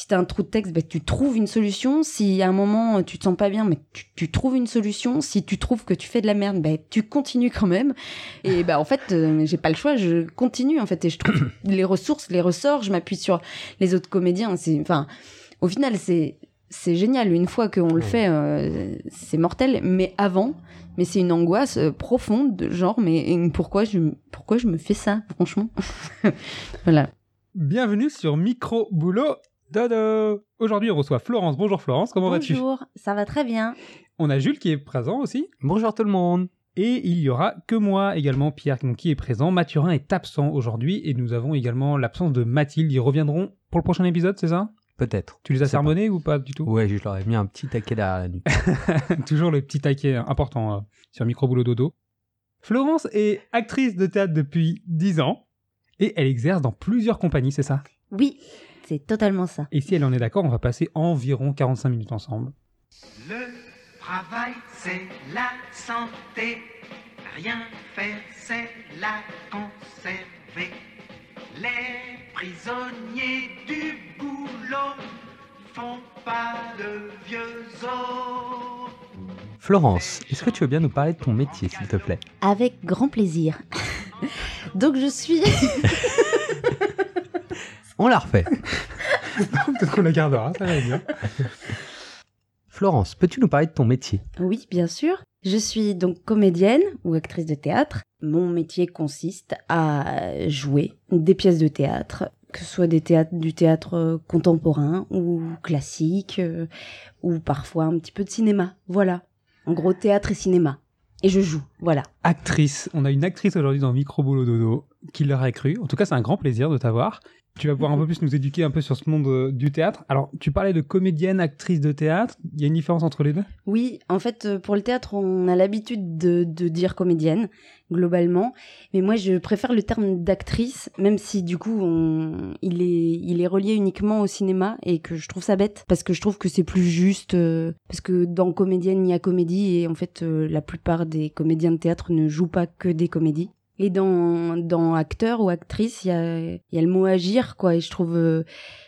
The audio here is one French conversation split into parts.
Si tu as un trou de texte, ben, tu trouves une solution. Si à un moment tu te sens pas bien, mais tu, tu trouves une solution. Si tu trouves que tu fais de la merde, ben, tu continues quand même. Et bah en fait, euh, j'ai pas le choix, je continue en fait et je trouve les ressources, les ressorts, je m'appuie sur les autres comédiens. C'est enfin, au final, c'est c'est génial. Une fois qu'on le fait, euh, c'est mortel. Mais avant, mais c'est une angoisse euh, profonde, de genre, mais pourquoi je, pourquoi je me fais ça, franchement? Voilà. Bienvenue sur Micro Boulot Dodo. Aujourd'hui, on reçoit Florence. Bonjour Florence, comment vas-tu? Bonjour, ça va très bien. On a Jules qui est présent aussi. Bonjour tout le monde. Et il y aura que moi également, Pierre, qui est présent. Mathurin est absent aujourd'hui et nous avons également l'absence de Mathilde. Ils reviendront pour le prochain épisode, c'est ça? Peut-être. Tu les as sermonnés ou pas du tout? Ouais, je leur ai mis un petit taquet derrière la nuque. Toujours le petit taquet important euh, sur Micro Boulot Dodo. Florence est actrice de théâtre depuis 10 ans et elle exerce dans plusieurs compagnies, c'est ça? Oui, c'est totalement ça. Et si elle en est d'accord, on va passer environ 45 minutes ensemble. Le travail, c'est la santé. Rien faire, c'est la conserver. Les prisonniers du boulot font pas de vieux os. Florence, est-ce que tu veux bien nous parler de ton métier, s'il te plaît? Avec grand plaisir. Donc je suis. On la refait. Peut-être qu'on la gardera, ça va bien. Florence, peux-tu nous parler de ton métier? Oui, bien sûr. Je suis donc comédienne ou actrice de théâtre. Mon métier consiste à jouer des pièces de théâtre, que ce soit des théâtres, du théâtre euh, contemporain ou classique, euh, ou parfois un petit peu de cinéma. Voilà. En gros, théâtre et cinéma. Et je joue, voilà. Actrice, on a une actrice aujourd'hui dans Micro Boulot Dodo qui l'aurait cru. En tout cas, c'est un grand plaisir de t'avoir. Tu vas pouvoir un peu plus nous éduquer un peu sur ce monde euh, du théâtre. Alors, tu parlais de comédienne, actrice de théâtre. Il y a une différence entre les deux? Oui, en fait, euh, pour le théâtre, on a l'habitude de, dire comédienne, globalement. Mais moi, je préfère le terme d'actrice, même si du coup, il, est, il est relié uniquement au cinéma et que je trouve ça bête, parce que je trouve que c'est plus juste, euh, parce que dans comédienne, il y a comédie, et en fait, la plupart des comédiens de théâtre ne jouent pas que des comédies. Et dans, dans acteur ou actrice, il y a, y a le mot agir, quoi, et je trouve, euh,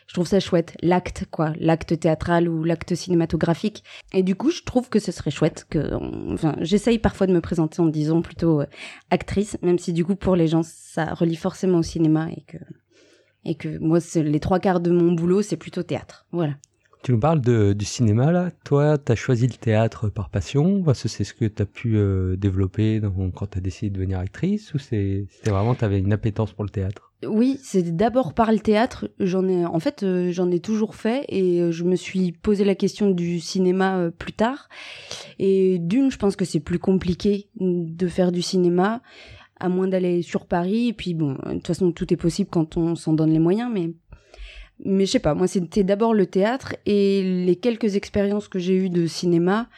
je trouve ça chouette. L'acte, quoi, l'acte théâtral ou l'acte cinématographique. Et du coup, je trouve que ce serait chouette que, enfin, j'essaye parfois de me présenter en disant plutôt euh, actrice, même si du coup, pour les gens, ça relie forcément au cinéma et que, et que moi, les trois quarts de mon boulot, c'est plutôt théâtre. Voilà. Tu nous parles de- du cinéma, là. Toi, tu as choisi le théâtre par passion, parce que c'est ce que tu as pu euh, développer quand tu as décidé de devenir actrice, ou c'est- vraiment, tu avais une appétence pour le théâtre? Oui, c'est d'abord par le théâtre. J'en ai, en fait, euh, j'en ai toujours fait et euh, je me suis posé la question du cinéma plus tard. Et d'une, je pense que c'est plus compliqué de faire du cinéma, à moins d'aller sur Paris. Et puis bon, de toute façon, tout est possible quand on s'en donne les moyens, mais mais je sais pas. Moi, c'était d'abord le théâtre et les quelques expériences que j'ai eues de cinéma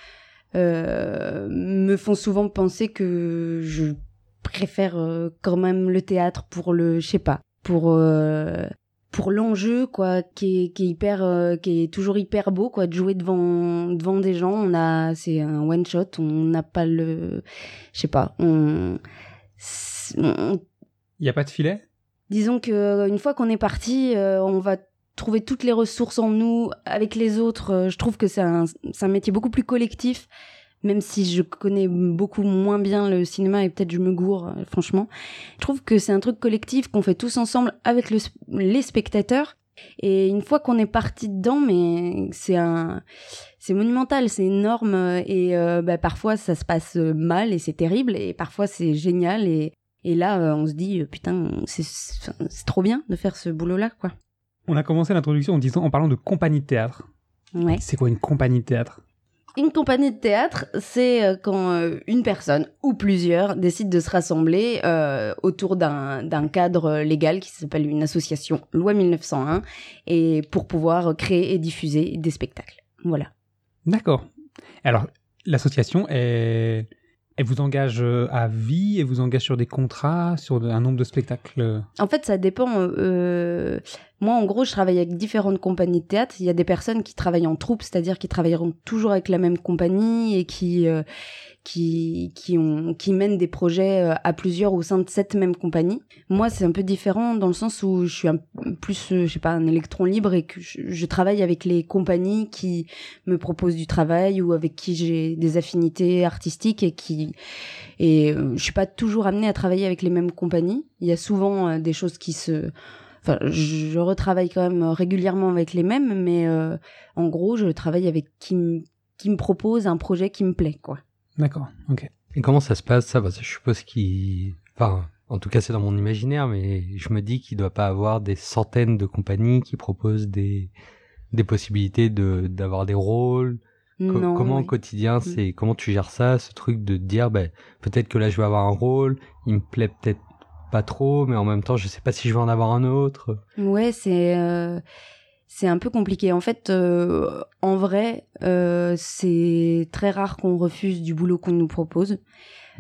euh, me font souvent penser que je préfère euh, quand même le théâtre pour le, je sais pas, pour euh, pour l'enjeu quoi, qui est, qui est hyper, qui est toujours hyper beau quoi, de jouer devant devant des gens. On a, c'est un one shot, on n'a pas le, je sais pas, on, Il n'y a pas de filet? Disons que une fois qu'on est parti, euh, on va trouver toutes les ressources en nous avec les autres. Euh, je trouve que c'est un, un métier beaucoup plus collectif, même si je connais beaucoup moins bien le cinéma et peut-être je me gourre, euh, franchement. Je trouve que c'est un truc collectif qu'on fait tous ensemble avec le, les spectateurs. Et une fois qu'on est parti dedans, mais c'est un, c'est monumental, c'est énorme euh, et bah, parfois ça se passe mal et c'est terrible et parfois c'est génial et et là, on se dit, putain, c'est trop bien de faire ce boulot-là, quoi. On a commencé l'introduction en disant, en parlant de compagnie de théâtre. Ouais. C'est quoi une compagnie de théâtre? Une compagnie de théâtre, c'est euh, quand euh, une personne ou plusieurs décident de se rassembler euh, autour d'un cadre légal qui s'appelle une association, loi 1901, et pour pouvoir créer et diffuser des spectacles. Voilà. D'accord. Alors, l'association, elle, elle vous engage à vie, elle vous engage sur des contrats, sur un nombre de spectacles? En fait, ça dépend. euh, moi, en gros, je travaille avec différentes compagnies de théâtre. Il y a des personnes qui travaillent en troupe, c'est-à-dire qui travailleront toujours avec la même compagnie et qui euh, qui qui ont qui mènent des projets euh, à plusieurs au sein de cette même compagnie. Moi, c'est un peu différent dans le sens où je suis un plus euh, je sais pas un électron libre et que je, je, travaille avec les compagnies qui me proposent du travail ou avec qui j'ai des affinités artistiques et qui et je suis pas toujours amenée à travailler avec les mêmes compagnies. Il y a souvent des choses qui se Enfin, je retravaille quand même régulièrement avec les mêmes, mais euh, en gros, je travaille avec qui, qui me propose un projet qui me plaît, quoi. D'accord, ok. Et comment ça se passe ça? Parce que je suppose qu'il... Enfin, en tout cas, c'est dans mon imaginaire, mais je me dis qu'il doit pas avoir des centaines de compagnies qui proposent des, des possibilités de d'avoir des rôles. non, comment oui. au quotidien, Mm. c'est comment tu gères ça, ce truc de te dire, ben peut-être que là je vais avoir un rôle, il me plaît peut-être pas trop, mais en même temps, je sais pas si je vais en avoir un autre. Ouais, c'est euh, c'est un peu compliqué. En fait, euh, en vrai, euh, c'est très rare qu'on refuse du boulot qu'on nous propose.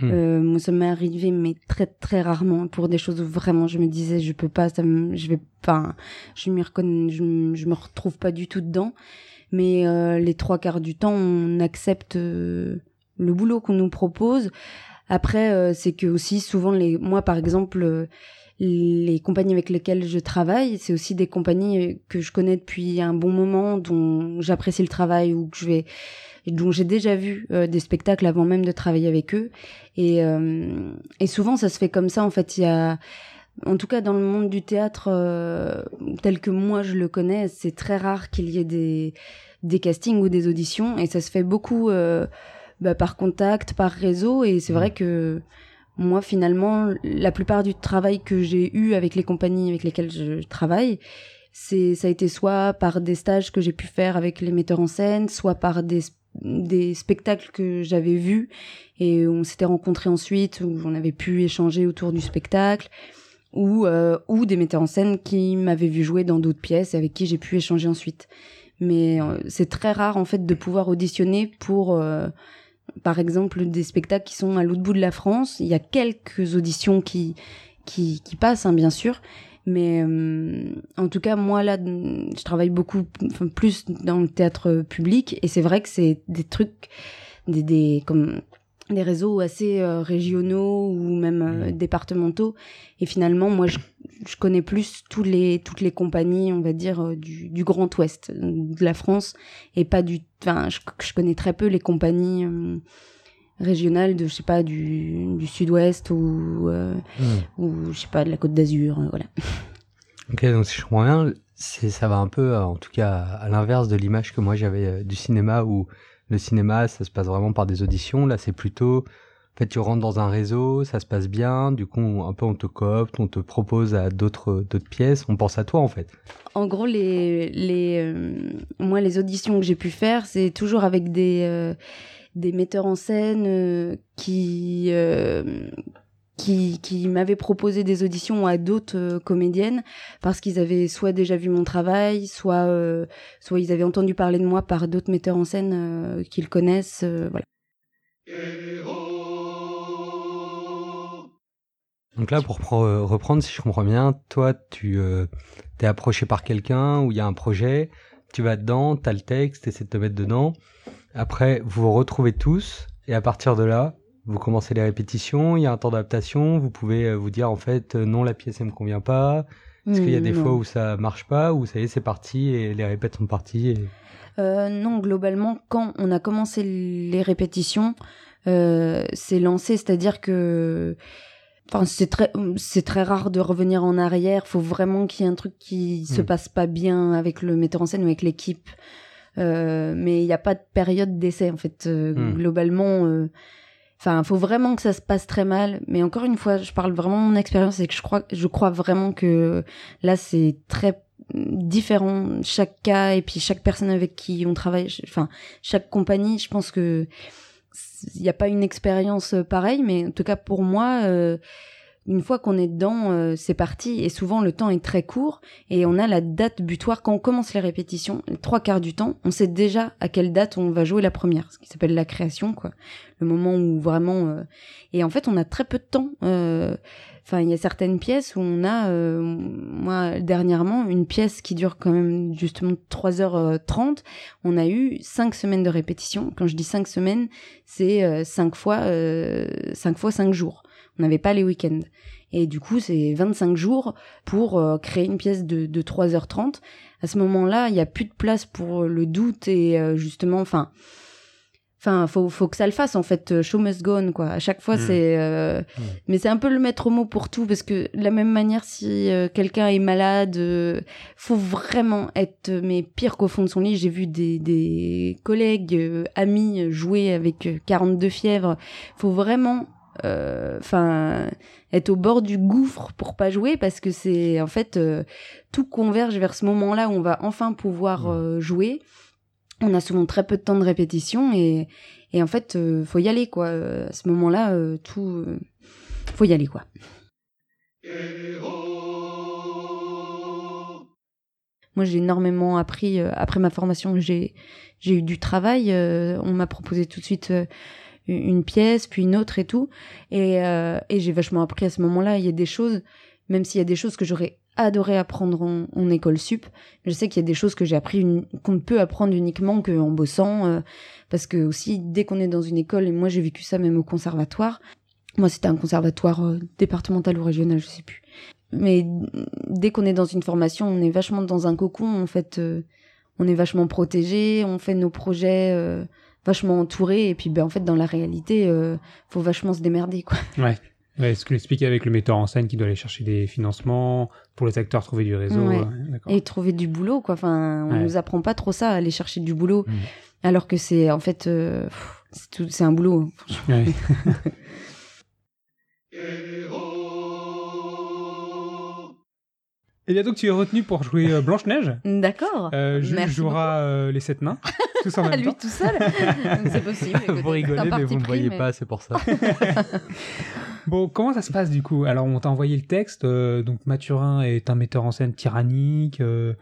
Euh, moi, ça m'est arrivé, mais très très rarement pour des choses où vraiment je me disais je peux pas, ça me, je vais pas, je m'y reconnais, je, me- je me retrouve pas du tout dedans. Mais les trois quarts du temps, on accepte le boulot qu'on nous propose. Après, euh, c'est que aussi souvent les, moi par exemple. euh, les compagnies avec lesquelles je travaille, c'est aussi des compagnies euh, que je connais depuis un bon moment, dont j'apprécie le travail ou que je vais, dont j'ai déjà vu des spectacles avant même de travailler avec eux. Et, euh, et souvent, ça se fait comme ça. En fait, il y a, en tout cas dans le monde du théâtre tel que moi je le connais, c'est très rare qu'il y ait des des castings ou des auditions, et ça se fait beaucoup bah, par contact, par réseau. Et c'est vrai que moi, finalement, la plupart du travail que j'ai eu avec les compagnies avec lesquelles je travaille, c'est ça a été soit par des stages que j'ai pu faire avec les metteurs en scène, soit par des des spectacles que j'avais vus et on s'était rencontrés ensuite où on avait pu échanger autour du spectacle ou euh, ou des metteurs en scène qui m'avaient vu jouer dans d'autres pièces et avec qui j'ai pu échanger ensuite. Mais euh, c'est très rare en fait de pouvoir auditionner pour euh, par exemple des spectacles qui sont à l'autre bout de la France. Il y a quelques auditions qui qui, qui passent, hein, bien sûr. Mais euh, en tout cas, moi là, je travaille beaucoup, enfin, plus dans le théâtre public, et c'est vrai que c'est des trucs, des, des comme des réseaux assez euh, régionaux ou même euh, départementaux. Et finalement, moi, je, je connais plus tous les toutes les compagnies, on va dire euh, du, du Grand Ouest de la France, et pas du. Enfin, je, je connais très peu les compagnies. régionales de je sais pas du, du sud-ouest ou euh, ou je sais pas de la côte d'Azur voilà Ok, donc si je comprends bien, c'est ça va un peu, en tout cas, à l'inverse de l'image que moi j'avais du cinéma où le cinéma ça se passe vraiment par des auditions. Là, c'est plutôt, en fait, tu rentres dans un réseau, ça se passe bien, du coup, un peu on te coopte, on te propose à d'autres pièces, on pense à toi en fait. en gros les les euh, moi les auditions que j'ai pu faire c'est toujours avec des euh, metteurs en scène euh, qui qui, qui m'avaient proposé des auditions à d'autres euh, comédiennes parce qu'ils avaient soit déjà vu mon travail, soit euh, soit ils avaient entendu parler de moi par d'autres metteurs en scène euh, qu'ils connaissent. voilà. Donc là, pour pre- reprendre, si je comprends bien, toi, tu t'es approché par quelqu'un où il y a un projet, tu vas dedans, t'as le texte, essaies de te mettre dedans. Après, vous vous retrouvez tous, et à partir de là, vous commencez les répétitions, il y a un temps d'adaptation, vous pouvez euh, vous dire en fait, euh, non, la pièce, elle me convient pas. Est-ce qu'il y a des Hmm, non. fois où ça marche pas, où ça y est, c'est parti, et les répètes sont parties et... Euh, non, globalement, quand on a commencé les répétitions, euh, c'est lancé, c'est-à-dire que, enfin, c'est très, c'est très rare de revenir en arrière. Faut vraiment qu'il y ait un truc qui se Mm. passe pas bien avec le metteur en scène ou avec l'équipe. Euh, mais il n'y a pas de période d'essai en fait. Euh, Mm. Globalement, euh, enfin, faut vraiment que ça se passe très mal. Mais encore une fois, je parle vraiment de mon expérience et que je crois, je crois vraiment que là, c'est très différent chaque cas et puis chaque personne avec qui on travaille enfin chaque compagnie je pense que il n'y a pas une expérience euh, pareille mais en tout cas pour moi euh, une fois qu'on est dedans, euh, c'est parti. Et souvent, le temps est très court et on a la date butoir. Quand on commence les répétitions, les trois quarts du temps, on sait déjà à quelle date on va jouer la première, ce qui s'appelle la création, quoi. Le moment où vraiment. euh, Et en fait, on a très peu de temps. euh, Enfin, il y a certaines pièces où on a, euh, moi, dernièrement, une pièce qui dure quand même justement 3h30. On a eu cinq semaines de répétition. Quand je dis cinq semaines, c'est euh, cinq fois, euh, cinq fois cinq jours. On n'avait pas les week-ends. Et du coup, c'est 25 jours pour euh, créer une pièce de, de 3h30. À ce moment-là, il n'y a plus de place pour le doute et euh, justement, enfin, enfin, faut, faut que ça le fasse en fait. euh, Show must go on, quoi. À chaque fois, Mm. c'est, euh, mais c'est un peu le maître mot pour tout parce que de la même manière, si euh, quelqu'un est malade, euh, faut vraiment être euh, mais pire qu'au fond de son lit. J'ai vu des, des collègues, euh, amis jouer avec euh, 42 fièvres. Faut vraiment enfin être au bord du gouffre pour pas jouer parce que c'est en fait euh, tout converge vers ce moment-là où on va enfin pouvoir euh, jouer. On a souvent très peu de temps de répétition et, et en fait euh, faut y aller quoi. À ce moment-là, tout faut y aller quoi. Moi, j'ai énormément appris après ma formation. J'ai j'ai eu du travail. on m'a proposé tout de suite une pièce, puis une autre et tout. Et, euh, et j'ai vachement appris à ce moment-là. Il y a des choses, même s'il y a des choses que j'aurais adoré apprendre en, école sup, je sais qu'il y a des choses que j'ai appris qu'on ne peut apprendre uniquement qu'en bossant. euh, parce que aussi, dès qu'on est dans une école, et moi j'ai vécu ça même au conservatoire, moi c'était un conservatoire euh, départemental ou régional, je sais plus. Mais dès qu'on est dans une formation, on est vachement dans un cocon, en fait, euh, on est vachement protégé, on fait nos projets euh, vachement entourés, et puis ben, en fait, dans la réalité, euh, faut vachement se démerder, quoi. Ouais. Ouais, ce que l'expliquait avec le metteur en scène qui doit aller chercher des financements pour les acteurs trouver du réseau. Ouais. d'accord. Et trouver du boulot, quoi. Enfin, on Ouais. nous apprend pas trop ça, aller chercher du boulot, Mhm. alors que c'est, en fait, euh, c'est tout- c'est un boulot. Ouais. Et bien donc tu es retenu pour jouer euh, Blanche-Neige. D'accord. Euh, Jules Merci jouera euh, les sept nains, tous en À même lui temps. tout seul C'est possible. écoutez, vous rigolez, c'est un mais parti vous ne pris, voyez mais- pas, c'est pour ça. Bon, comment ça se passe du coup? Alors on t'a envoyé le texte, euh, donc Mathurin est un metteur en scène tyrannique, euh,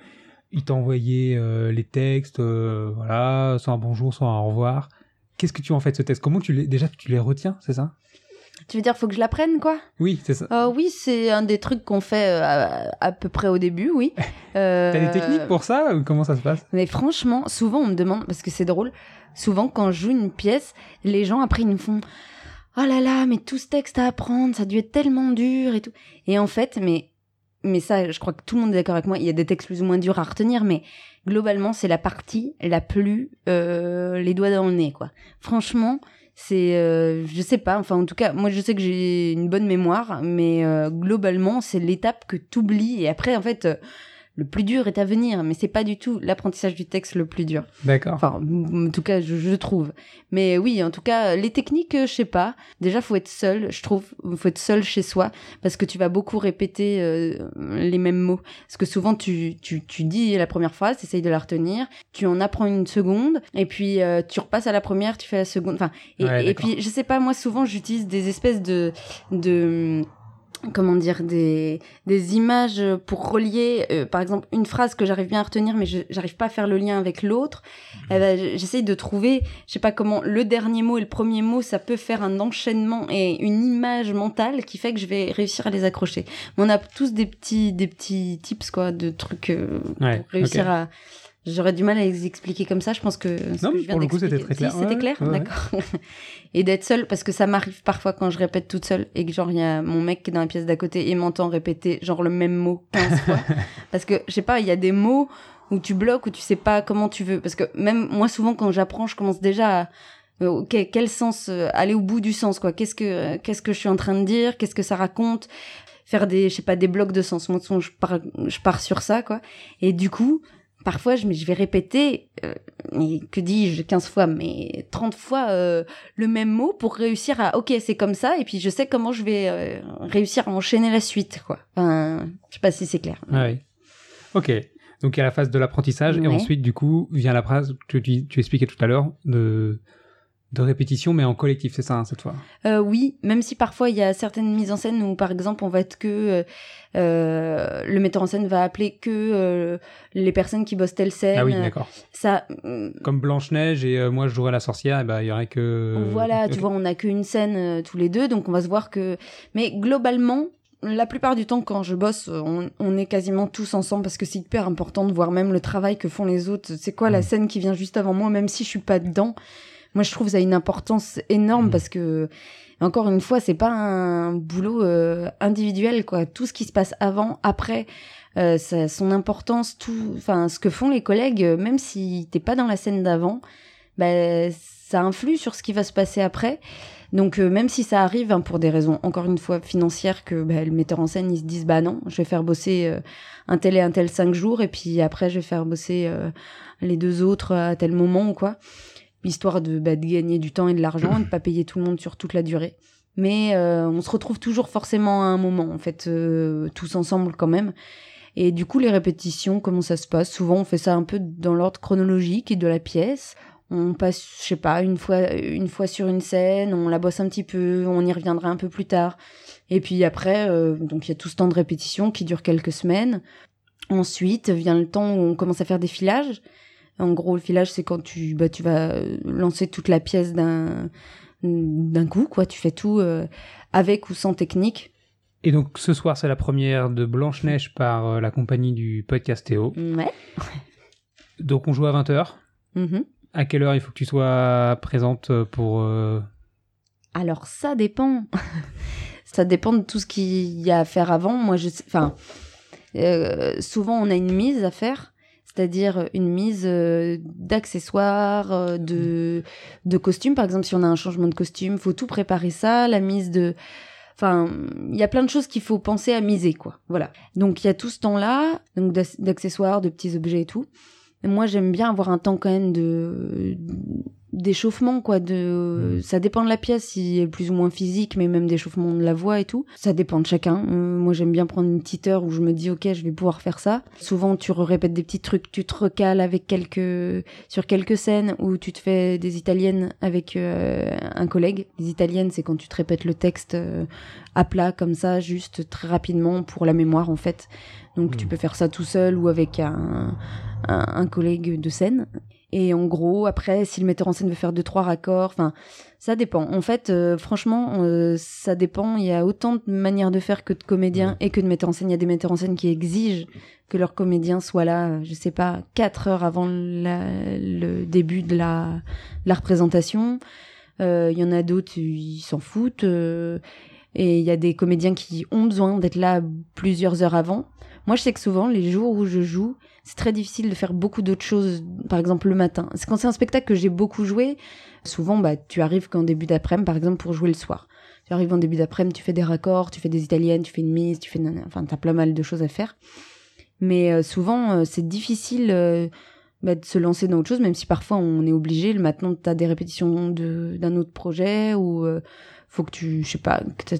il t'a envoyé euh, les textes, euh, voilà, soit un bonjour, soit un au revoir. Qu'est-ce que tu en fais de ce texte? Comment tu les déjà tu les retiens, c'est ça? Tu veux dire, faut que je l'apprenne, quoi? Oui, c'est ça. Euh, Oui, c'est un des trucs qu'on fait euh, à, à peu près au début, oui. Euh, T'as des techniques pour ça ou comment ça se passe? Mais franchement, souvent on me demande, parce que c'est drôle, souvent quand je joue une pièce, les gens après ils me font Oh là là, mais tout ce texte à apprendre, ça a dû être tellement dur et tout. Et en fait, mais, mais ça, je crois que tout le monde est d'accord avec moi, il y a des textes plus ou moins durs à retenir, mais globalement, c'est la partie la plus les doigts dans le nez, quoi. Franchement, c'est, euh, je sais pas, enfin en tout cas, moi je sais que j'ai une bonne mémoire, mais euh, globalement, c'est l'étape que t'oublies et après, en fait. Le plus dur est à venir, mais c'est pas du tout l'apprentissage du texte le plus dur. D'accord. Enfin, en tout cas, je, je trouve. Mais oui, en tout cas, les techniques, euh, je sais pas. Déjà, faut être seul, je trouve. Faut être seul chez soi parce que tu vas beaucoup répéter euh, les mêmes mots. Parce que souvent, tu, tu, tu dis la première phrase, tu essayes de la retenir, tu en apprends une seconde, et puis euh, tu repasses à la première, tu fais la seconde. Enfin, et, Ouais, et puis, je sais pas, moi, souvent, j'utilise des espèces de. de comment dire des des images pour relier euh, par exemple une phrase que j'arrive bien à retenir mais j'arrive pas à faire le lien avec l'autre. Eh ben, j'essaye de trouver je sais pas comment le dernier mot et le premier mot ça peut faire un enchaînement et une image mentale qui fait que je vais réussir à les accrocher. Mais on a tous des petits des petits tips quoi de trucs euh, Ouais, pour réussir à J'aurais du mal à les expliquer comme ça. Je pense que ce Non, que mais je viens pour le coup, c'était très clair. Si, c'était clair, ouais, ouais. d'accord. et d'être seule, parce que ça m'arrive parfois quand je répète toute seule et que genre il y a mon mec qui est dans la pièce d'à côté et m'entend répéter genre le même mot 15 fois. Parce que je sais pas, il y a des mots où tu bloques, où tu sais pas comment tu veux. Parce que même moi souvent quand j'apprends, je commence déjà à euh, quel sens euh, aller au bout du sens quoi. Qu'est-ce que euh, qu'est-ce que je suis en train de dire? Qu'est-ce que ça raconte? Faire des je sais pas des blocs de sens. Moi de toute façon, je pars je pars sur ça quoi. Et du coup parfois je, vais répéter, euh, que dis-je, 15 fois, mais 30 fois euh, le même mot pour réussir à, ok, c'est comme ça, et puis je sais comment je vais euh, réussir à enchaîner la suite, quoi. Enfin, je sais pas si c'est clair. Ah oui. Ok. Donc il y a la phase de l'apprentissage et ensuite du coup vient la phrase que tu, tu expliquais tout à l'heure de de répétition, mais en collectif, c'est ça, hein, cette fois Euh, oui, même si parfois il y a certaines mises en scène où, par exemple, on va être que euh, euh, le metteur en scène va appeler que euh, les personnes qui bossent telle scène. Ah oui, d'accord. Ça, mm, Comme Blanche-Neige et euh, moi je jouerais la sorcière, et bah, il y aurait que. voilà, tu vois, on n'a qu'une scène tous les deux, donc on va se voir que. Mais globalement, la plupart du temps, quand je bosse, on, on est quasiment tous ensemble parce que c'est hyper important de voir même le travail que font les autres. C'est quoi la Mm. scène qui vient juste avant moi, même si je suis pas dedans? Moi, je trouve ça a une importance énorme Mm. parce que, encore une fois, c'est pas un boulot euh, individuel, quoi. Tout ce qui se passe avant, après, euh, ça, son importance, tout, enfin, ce que font les collègues, euh, même si t'es pas dans la scène d'avant, bah, ça influe sur ce qui va se passer après. Donc euh, même si ça arrive hein, pour des raisons encore une fois financières que bah, le metteur en scène ils se disent bah non je vais faire bosser euh, un tel et un tel cinq jours et puis après je vais faire bosser euh, les deux autres à tel moment ou quoi histoire de, bah, de gagner du temps et de l'argent et de pas payer tout le monde sur toute la durée mais euh, on se retrouve toujours forcément à un moment en fait euh, tous ensemble quand même et du coup les répétitions comment ça se passe? Souvent on fait ça un peu dans l'ordre chronologique de la pièce on passe, je sais pas, une fois, une fois sur une scène, on la bosse un petit peu, on y reviendra un peu plus tard. Et puis après, euh, donc il y a tout ce temps de répétition qui dure quelques semaines. Ensuite vient le temps où on commence à faire des filages. En gros, le filage, c'est quand tu, bah, tu vas euh, lancer toute la pièce d'un, d'un coup, quoi. Tu fais tout euh, avec ou sans technique. Et donc ce soir, c'est la première de Blanche-Neige par euh, la compagnie du podcast Théo. Ouais. Donc on joue à 20h. Mhm. À quelle heure il faut que tu sois présente pour. euh, Alors ça dépend. ça dépend de tout ce qu'il y a à faire avant. Moi, je sais, enfin, souvent on a une mise à faire, c'est-à-dire une mise euh, d'accessoires, euh, de costumes. Par exemple, si on a un changement de costume, faut tout préparer ça. La mise de, enfin, il y a plein de choses qu'il faut penser à miser, quoi. Voilà. Donc il y a tout ce temps-là, d'accessoires, de petits objets et tout. Moi, j'aime bien avoir un temps quand même de d'échauffement quoi de ça dépend de la pièce si elle est plus ou moins physique mais même d'échauffement de la voix et tout ça dépend de chacun. Euh, moi j'aime bien prendre une petite heure où je me dis ok je vais pouvoir faire ça. Souvent tu répètes des petits trucs tu te recales avec quelques sur quelques scènes où tu te fais des italiennes avec euh, un collègue. Les italiennes c'est quand tu te répètes le texte euh, à plat comme ça juste très rapidement pour la mémoire en fait. Donc tu Mhm. peux faire ça tout seul ou avec un, un, un collègue de scène et en gros, après, si le metteur en scène veut faire deux, trois raccords, enfin, ça dépend. En fait, euh, franchement, euh, ça dépend. Il y a autant de manières de faire que de comédiens et que de metteurs en scène. Il y a des metteurs en scène qui exigent que leur comédien soit là, euh, je sais pas, quatre heures avant la- le début de la, représentation. Euh, Il y en a d'autres, ils s'en foutent. et il y a des comédiens qui ont besoin d'être là plusieurs heures avant. Moi, je sais que souvent, les jours où je joue, c'est très difficile de faire beaucoup d'autres choses, par exemple le matin. C'est quand c'est un spectacle que j'ai beaucoup joué, souvent bah, tu arrives qu'en début d'après-midi, par exemple, pour jouer le soir. Tu arrives en début d'après-midi, tu fais des raccords, tu fais des italiennes, tu fais une mise, tu fais... Enfin, t'as plein mal de choses à faire. Mais euh, souvent, euh, c'est difficile euh, bah, de se lancer dans autre chose, même si parfois on est obligé. Le matin, t'as des répétitions de- d'un autre projet ou... faut que tu, je sais pas, que t'as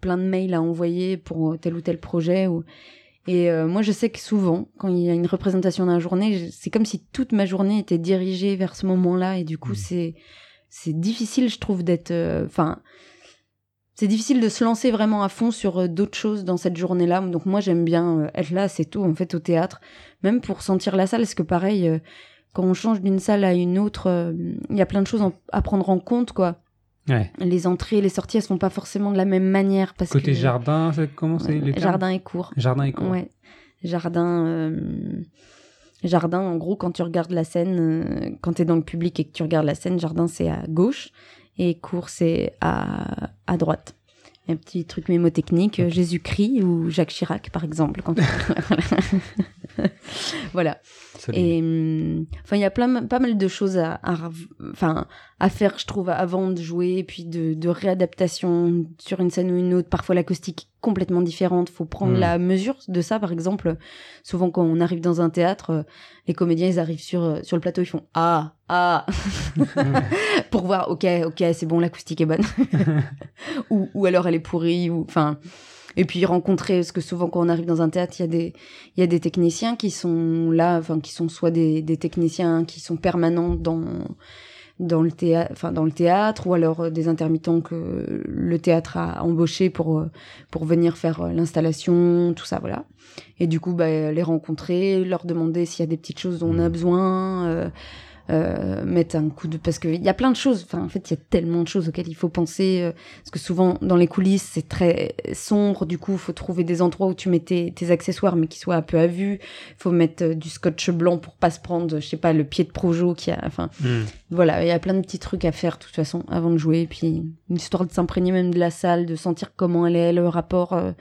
plein de mails à envoyer pour tel ou tel projet ou... Et euh, moi, je sais que souvent, quand il y a une représentation d'un journée, c'est comme si toute ma journée était dirigée vers ce moment-là, et du coup, Mhm. c'est c'est difficile, je trouve, d'être. euh, Enfin, c'est difficile de se lancer vraiment à fond sur euh, d'autres choses dans cette journée-là. Donc moi, j'aime bien être là, c'est tout, en fait, au théâtre, même pour sentir la salle, parce que pareil, quand on change d'une salle à une autre, il y a plein de choses en- à prendre en compte, quoi. Ouais. Les entrées, les sorties, elles se font pas forcément de la même manière parce Côté que jardin, comment c'est les jardin et cours. Jardin et cours. Ouais. Jardin. euh, Jardin, en gros, quand tu regardes la scène, euh, quand tu es dans le public et que tu regardes la scène, jardin c'est à gauche et cours c'est à, à droite. Un petit truc mémotechnique, euh, Jésus-Christ ou Jacques Chirac par exemple. Quand voilà. Solide. Et hum, enfin, il y a plein, pas mal de choses à, à, rev- enfin, à faire, je trouve, avant de jouer, et puis de, de réadaptation sur une scène ou une autre. Parfois, l'acoustique est complètement différente. Faut prendre Mm. la mesure de ça. Par exemple, souvent quand on arrive dans un théâtre, euh, les comédiens, ils arrivent sur euh, sur le plateau, ils font ah ah pour voir. Ok, ok, c'est bon, l'acoustique est bonne. ou ou alors elle est pourrie. Ou enfin. Et puis rencontrer, parce que souvent quand on arrive dans un théâtre, il y a des, il y a des techniciens qui sont là, enfin qui sont soit des, des techniciens qui sont permanents dans dans le théâtre, enfin dans le théâtre, ou alors euh, des intermittents que le théâtre a embauché pour euh, pour venir faire euh, l'installation, tout ça, voilà. Et du coup, bah, les rencontrer, leur demander s'il y a des petites choses dont on a Mhm. besoin, euh, euh, mettre un coup de parce qu'il y a plein de choses. Enfin, en fait, il y a tellement de choses auxquelles il faut penser. euh, parce que souvent, dans les coulisses, c'est très sombre. Du coup, il faut trouver des endroits où tu mets tes, tes accessoires, mais qui soient un peu à vue. Il faut mettre euh, du scotch blanc pour pas se prendre, je sais pas, le pied de projo qui a. Enfin, Hmm. voilà, il y a plein de petits trucs à faire de toute façon avant de jouer. Et puis, une histoire de s'imprégner même de la salle, de sentir comment elle est, le rapport euh,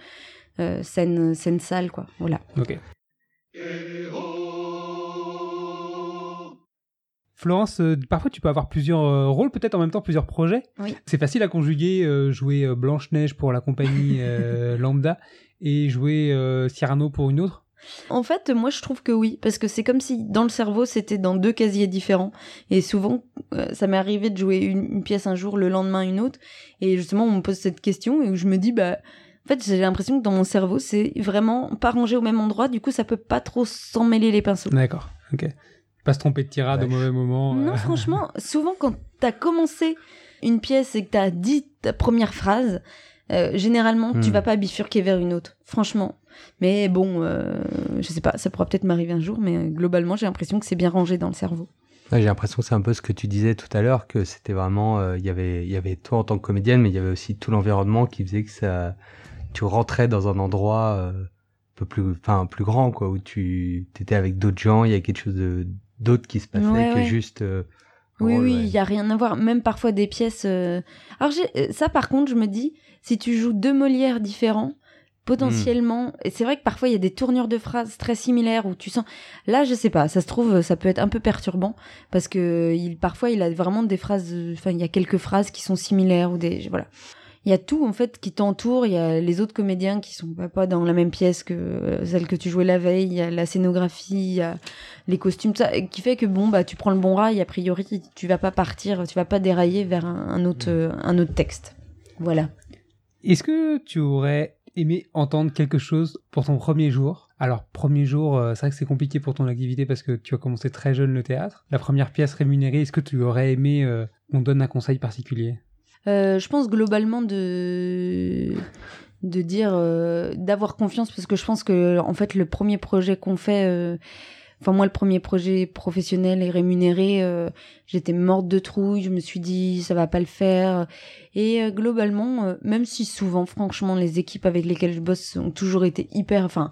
euh, scène scène salle, quoi. Voilà. Ok. Florence, euh, parfois tu peux avoir plusieurs euh, rôles, peut-être en même temps plusieurs projets. Oui. C'est facile à conjuguer, euh, jouer Blanche-Neige pour la compagnie Lambda et jouer Cyrano pour une autre. En fait, moi, je trouve que oui, parce que c'est comme si dans le cerveau, c'était dans deux casiers différents. Et souvent, ça m'est arrivé de jouer une, une pièce un jour, le lendemain une autre. Et justement, on me pose cette question et où je me dis, bah, en fait, j'ai l'impression que dans mon cerveau, c'est vraiment pas rangé au même endroit. Du coup, ça peut pas trop s'en mêler les pinceaux. D'accord, ok. Pas se tromper de tirade au mauvais moment. Non, euh. franchement, souvent quand t'as commencé une pièce et que t'as dit ta première phrase, euh, généralement tu Hmm. vas pas bifurquer vers une autre, franchement. Mais bon, euh, je sais pas, ça pourra peut-être m'arriver un jour, mais globalement j'ai l'impression que c'est bien rangé dans le cerveau. Ouais, J'ai l'impression que c'est un peu ce que tu disais tout à l'heure, que c'était vraiment, euh, il y avait, il y avait toi en tant que comédienne, mais il y avait aussi tout l'environnement qui faisait que ça, tu rentrais dans un endroit euh, un peu plus, enfin plus grand quoi, où tu étais avec d'autres gens, il y a quelque chose de d'autre qui se passait Ouais, que ouais. juste. euh, Oui, rôle, oui, ouais. il y a rien à voir. Même parfois des pièces. euh, Alors euh, ça, par contre, je me dis, si tu joues deux Molières différents, potentiellement, et c'est vrai que parfois il y a des tournures de phrases très similaires où tu sens. Là, je sais pas, ça se trouve, ça peut être un peu perturbant parce que il parfois il a vraiment des phrases. Enfin, il y a quelques phrases qui sont similaires ou des voilà. Il y a tout en fait qui t'entoure. Il y a les autres comédiens qui sont pas, pas dans la même pièce que euh, celle que tu jouais la veille. Il y a la scénographie, il y a les costumes, tout ça, qui fait que bon bah tu prends le bon rail. A priori, tu vas pas partir, tu vas pas dérailler vers un, un autre euh, un autre texte. Voilà. Est-ce que tu aurais aimé entendre quelque chose pour ton premier jour? Alors, premier jour, euh, c'est vrai que c'est compliqué pour ton activité parce que tu as commencé très jeune le théâtre. La première pièce rémunérée, est-ce que tu aurais aimé euh, qu'on donne un conseil particulier? Je pense globalement de de dire euh, d'avoir confiance parce que je pense que en fait le premier projet qu'on fait euh, enfin moi le premier projet professionnel et rémunéré euh, j'étais morte de trouille. Je me suis dit ça va pas le faire. Et euh, globalement euh, même si souvent franchement les équipes avec lesquelles je bosse ont toujours été hyper enfin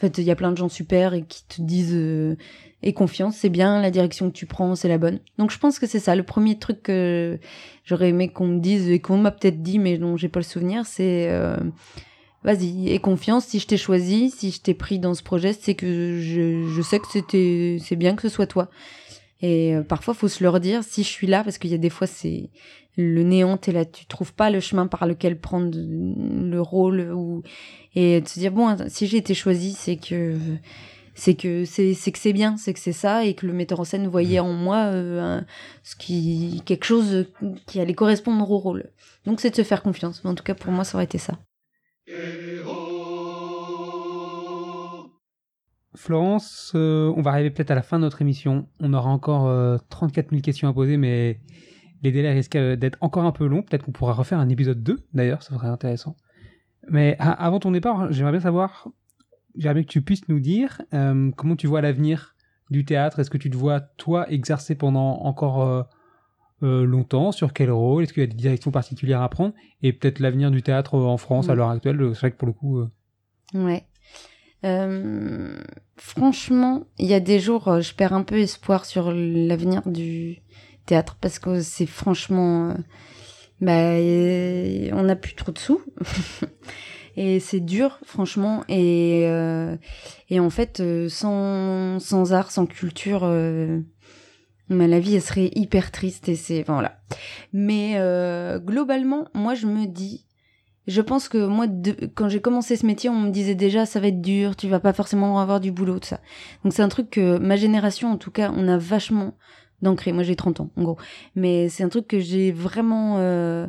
en fait il y a plein de gens super et qui te disent euh, et confiance c'est bien la direction que tu prends c'est la bonne. Donc je pense que c'est ça. Le premier truc que j'aurais aimé qu'on me dise et qu'on m'a peut-être dit mais dont j'ai pas le souvenir c'est euh, vas-y aie confiance. Si je t'ai choisi si je t'ai pris dans ce projet c'est que je, je sais que c'était c'est bien que ce soit toi et euh, parfois faut se leur dire si je suis là parce qu'il y a des fois c'est le néant t'es là tu trouves pas le chemin par lequel prendre le rôle ou et de se dire bon si j'ai été choisi c'est que c'est que c'est que c'est bien c'est que c'est ça et que le metteur en scène voyait en moi euh, ce qui quelque chose qui allait correspondre au rôle. Donc c'est de se faire confiance. En tout cas pour moi ça aurait été ça Florence, euh, on va arriver peut-être à la fin de notre émission. On aura encore euh, 34 000 questions à poser, mais les délais risquent euh, d'être encore un peu longs. Peut-être qu'on pourra refaire un épisode 2, d'ailleurs, ça serait intéressant. Mais a- avant ton départ, j'aimerais bien savoir, j'aimerais bien que tu puisses nous dire euh, comment tu vois l'avenir du théâtre. Est-ce que tu te vois, toi, exercer pendant encore longtemps? Sur quel rôle? Est-ce qu'il y a des directions particulières à prendre? Et peut-être l'avenir du théâtre en France à l'heure actuelle. C'est vrai que pour le coup... Ouais. Euh, franchement, il y a des jours, euh, je perds un peu espoir sur l'avenir du théâtre parce que c'est franchement, euh, bah, on n'a plus trop de sous et c'est dur, franchement. Et euh, et en fait, sans sans art, sans culture. bah, la vie, elle serait hyper triste et c'est, voilà. Mais globalement, moi, je me dis, je pense que moi, quand j'ai commencé ce métier, on me disait déjà ça va être dur, tu vas pas forcément avoir du boulot, tout ça. Donc c'est un truc que ma génération, en tout cas, on a vachement d'ancré. Moi j'ai 30 ans, en gros. Mais c'est un truc que j'ai vraiment... euh,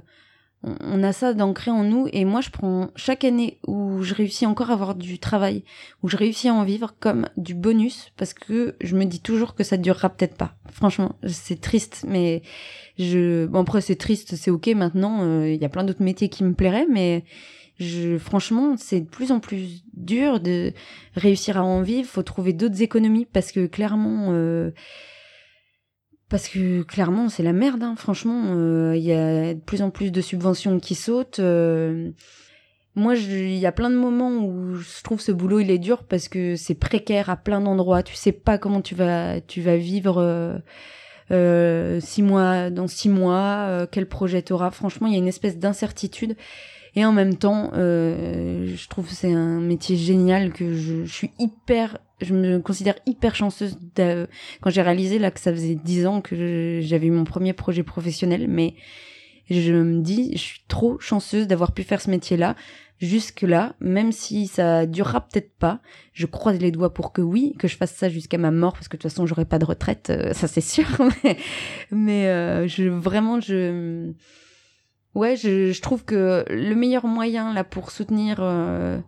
on, a ça d'ancré en nous et moi je prends chaque année où je réussis encore à avoir du travail, où je réussis à en vivre comme du bonus parce que je me dis toujours que ça durera peut-être pas. Franchement, c'est triste, mais je bon après c'est triste, c'est ok maintenant. euh, Il y a plein d'autres métiers qui me plairaient, mais je franchement c'est de plus en plus dur de réussir à en vivre. Faut trouver d'autres économies parce que clairement. euh, parce que clairement, c'est la merde. Hein. Franchement, euh, il y a de plus en plus de subventions qui sautent. euh. Moi, il y a plein de moments où je trouve ce boulot il est dur parce que c'est précaire à plein d'endroits. Tu sais pas comment tu vas tu vas vivre euh, euh, six mois dans six mois, quel projet t'auras. Franchement, il y a une espèce d'incertitude. Et en même temps, je trouve c'est un métier génial que je suis hyper, je me considère hyper chanceuse quand j'ai réalisé là que ça faisait dix ans que j'avais eu mon premier projet professionnel, mais je me dis, je suis trop chanceuse d'avoir pu faire ce métier-là jusque-là, même si ça durera peut-être pas. Je croise les doigts pour que oui, que je fasse ça jusqu'à ma mort, parce que de toute façon, j'aurai pas de retraite, euh, ça c'est sûr. mais mais, euh, je vraiment, je ouais, je, je trouve que le meilleur moyen là pour soutenir euh,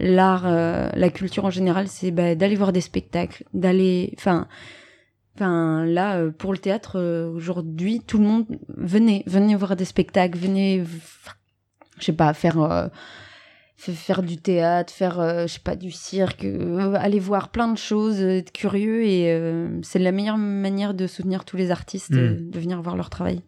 l'art, euh, la culture en général, c'est bah, d'aller voir des spectacles, d'aller, enfin. Enfin, là, euh, pour le théâtre, euh, aujourd'hui, tout le monde, venez, venez voir des spectacles, venez, v- je sais pas, faire, euh, faire du théâtre, faire, euh, je sais pas, du cirque, euh, aller voir plein de choses, être curieux, et euh, c'est la meilleure manière de soutenir tous les artistes, Mm. de venir voir leur travail.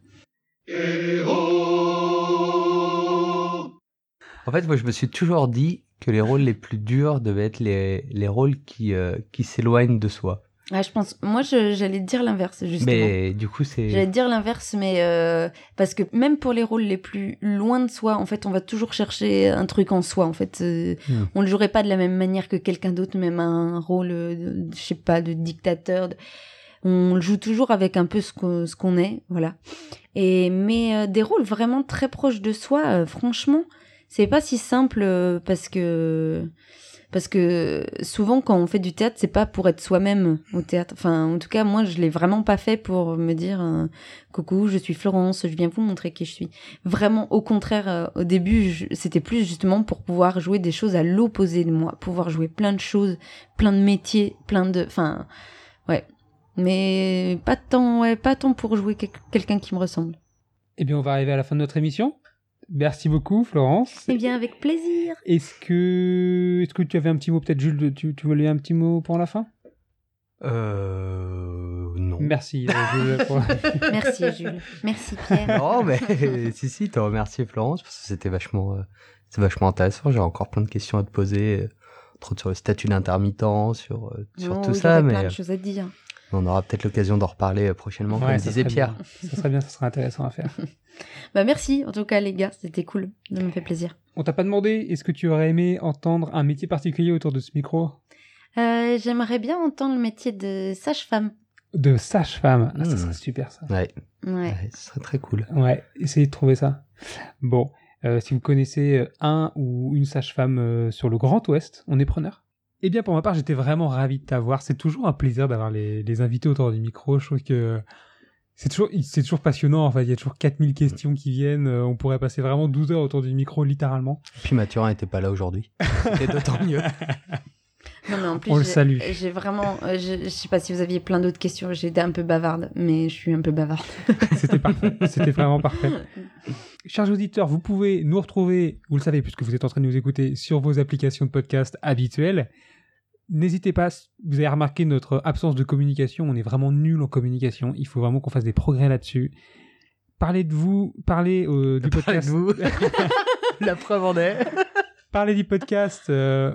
En fait, moi, je me suis toujours dit que les rôles les plus durs devaient être les, les rôles qui, euh, qui s'éloignent de soi. Ah, je pense, moi, j'allais dire l'inverse, justement. Mais du coup, c'est. J'allais dire l'inverse, mais euh, parce que même pour les rôles les plus loin de soi, en fait, on va toujours chercher un truc en soi. En fait, Euh, Hmm. on le jouerait pas de la même manière que quelqu'un d'autre, même un rôle, de, je sais pas, de dictateur. de- On le joue toujours avec un peu ce qu'on est, voilà. Et mais euh, des rôles vraiment très proches de soi, franchement, c'est pas si simple euh, parce que parce que souvent quand on fait du théâtre, c'est pas pour être soi-même au théâtre. Enfin, en tout cas, moi, je l'ai vraiment pas fait pour me dire euh, coucou, je suis Florence, je viens vous montrer qui je suis. Vraiment, au contraire, euh, au début, c'était plus justement pour pouvoir jouer des choses à l'opposé de moi, pouvoir jouer plein de choses, plein de métiers, plein de, enfin, ouais. Mais pas tant, ouais, pas tant pour jouer quel- quelqu'un qui me ressemble. Eh bien, on va arriver à la fin de notre émission. Merci beaucoup, Florence. Eh bien, avec plaisir. Est-ce que, est-ce que tu avais un petit mot, peut-être Jules, tu, tu voulais un petit mot pour la fin? Euh. Non. Merci. euh, Jules, pour- Merci Jules. Merci Pierre. Non, mais si, si, te remercier Florence, parce que c'était vachement, euh, c'est vachement intéressant. J'ai encore plein de questions à te poser, euh, entre autres sur le statut d'intermittent, sur, euh, sur Non, tout il y ça, mais plein de choses à dire. on aura peut-être l'occasion d'en reparler prochainement, Ouais, comme disait Pierre. bien. Ça serait bien, ça serait intéressant à faire. Bah merci en tout cas les gars, c'était cool, ça me fait plaisir. On t'a pas demandé, est-ce que tu aurais aimé entendre un métier particulier autour de ce micro? Euh, J'aimerais bien entendre le métier de sage-femme. De sage-femme. Ah, ça Hmm. serait super, ça. Ouais, Ouais. ouais, ce serait très cool. Ouais, essayez de trouver ça. Bon, euh, si vous connaissez euh, un ou une sage-femme euh, sur le Grand Ouest, on est preneur? Eh bien, pour ma part, j'étais vraiment ravi de t'avoir. C'est toujours un plaisir d'avoir les, les invités autour du micro. Je trouve que c'est toujours, c'est toujours passionnant. En fait, il y a toujours 4000 questions qui viennent. Euh, On pourrait passer vraiment 12 heures autour du micro, littéralement. Puis Mathurin n'était pas là aujourd'hui. C'était d'autant mieux. Non mais en plus On le salue. J'ai vraiment, euh, je, je sais pas si vous aviez plein d'autres questions. Été un peu bavarde, mais je suis un peu bavarde. C'était parfait. C'était vraiment parfait. Chers auditeurs, vous pouvez nous retrouver, vous le savez, puisque vous êtes en train de nous écouter sur vos applications de podcast habituelles. N'hésitez pas, vous avez remarqué notre absence de communication, on est vraiment nul en communication, il faut vraiment qu'on fasse des progrès là-dessus. Parlez de vous, parlez euh, du Parlez podcast. de vous. La preuve en est. parlez du podcast euh,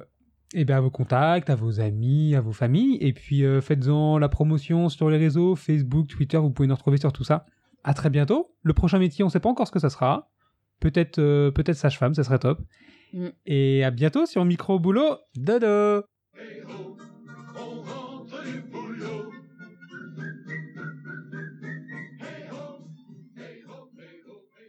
eh ben, à vos contacts, à vos amis, à vos familles, et puis euh, faites-en la promotion sur les réseaux, Facebook, Twitter, vous pouvez nous retrouver sur tout ça. À très bientôt. Le prochain métier, on ne sait pas encore ce que ça sera. Peut-être euh, peut-être sage-femme, ça serait top. Mm. Et à bientôt sur Micro Boulot. Dodo. hey ho.